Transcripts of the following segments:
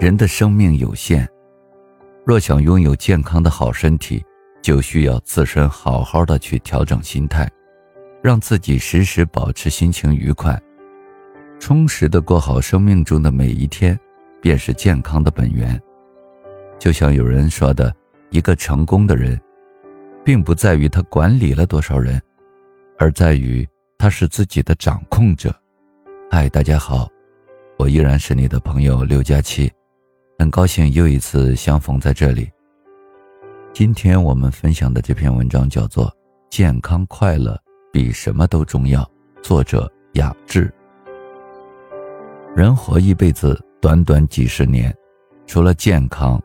人的生命有限，若想拥有健康的好身体，就需要自身好好的去调整心态，让自己时时保持心情愉快，充实的过好生命中的每一天，便是健康的本源。就像有人说的，一个成功的人，并不在于他管理了多少人，而在于他是自己的掌控者。嗨，大家好，我依然是你的朋友六加七。很高兴又一次相逢在这里。今天我们分享的这篇文章叫做《健康快乐比什么都重要》，作者雅致。人活一辈子，短短几十年，除了健康，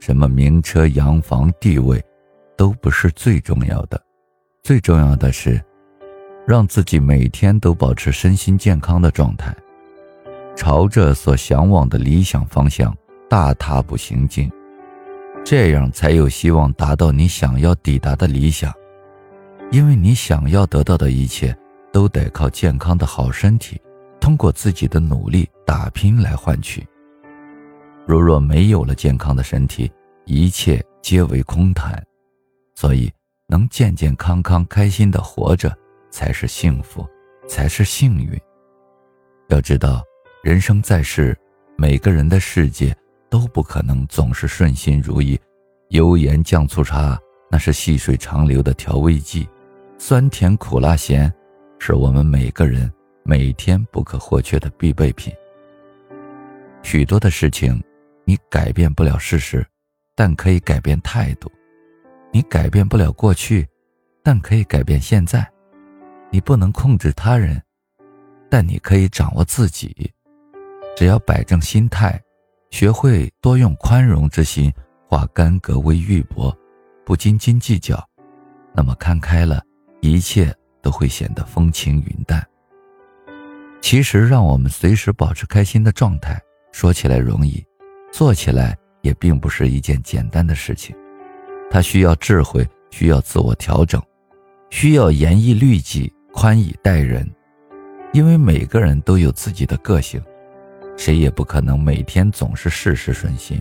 什么名车、洋房、地位，都不是最重要的。最重要的是，让自己每天都保持身心健康的状态，朝着所向往的理想方向。大踏步行进，这样才有希望达到你想要抵达的理想。因为你想要得到的一切，都得靠健康的好身体，通过自己的努力打拼来换取。如若没有了健康的身体，一切皆为空谈。所以，能健健康康、开心的活着，才是幸福，才是幸运。要知道，人生在世，每个人的世界。都不可能总是顺心如意，油盐酱醋茶那是细水长流的调味剂，酸甜苦辣咸，是我们每个人每天不可或缺的必备品。许多的事情，你改变不了事实，但可以改变态度；你改变不了过去，但可以改变现在；你不能控制他人，但你可以掌握自己。只要摆正心态。学会多用宽容之心，化干戈为玉帛，不斤斤计较，那么看开了，一切都会显得风轻云淡。其实，让我们随时保持开心的状态，说起来容易，做起来也并不是一件简单的事情。它需要智慧，需要自我调整，需要严以律己，宽以待人，因为每个人都有自己的个性。谁也不可能每天总是事事顺心。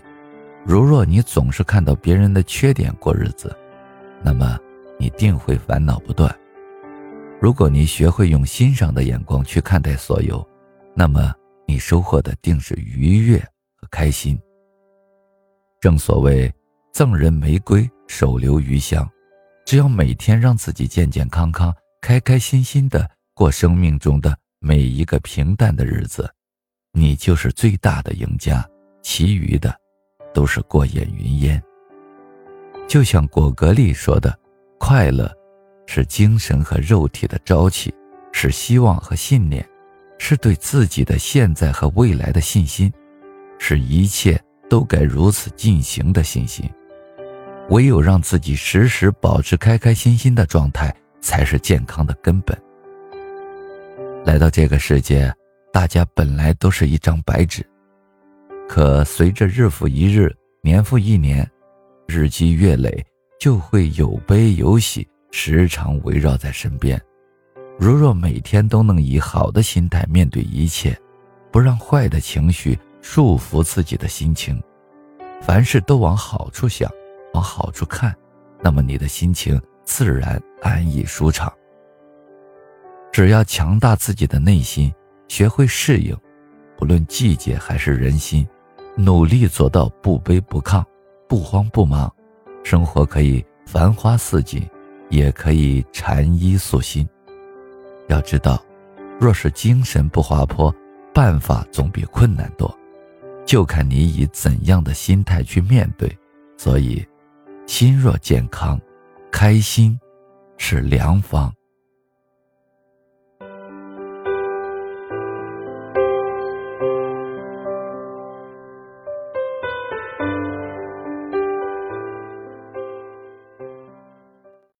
如若你总是看到别人的缺点过日子，那么你定会烦恼不断。如果你学会用欣赏的眼光去看待所有，那么你收获的定是愉悦和开心。正所谓“赠人玫瑰，手留余香”，只要每天让自己健健康康、开开心心的过生命中的每一个平淡的日子。你就是最大的赢家，其余的都是过眼云烟。就像果戈利说的：“快乐是精神和肉体的朝气，是希望和信念，是对自己的现在和未来的信心，是一切都该如此进行的信心。唯有让自己时时保持开开心心的状态，才是健康的根本。来到这个世界。”大家本来都是一张白纸，可随着日复一日、年复一年，日积月累，就会有悲有喜，时常围绕在身边。如若每天都能以好的心态面对一切，不让坏的情绪束缚自己的心情，凡事都往好处想，往好处看，那么你的心情自然安逸舒畅。只要强大自己的内心。学会适应，不论季节还是人心，努力做到不卑不亢，不慌不忙。生活可以繁花似锦，也可以禅衣素心。要知道，若是精神不滑坡，办法总比困难多。就看你以怎样的心态去面对。所以，心若健康，开心是良方。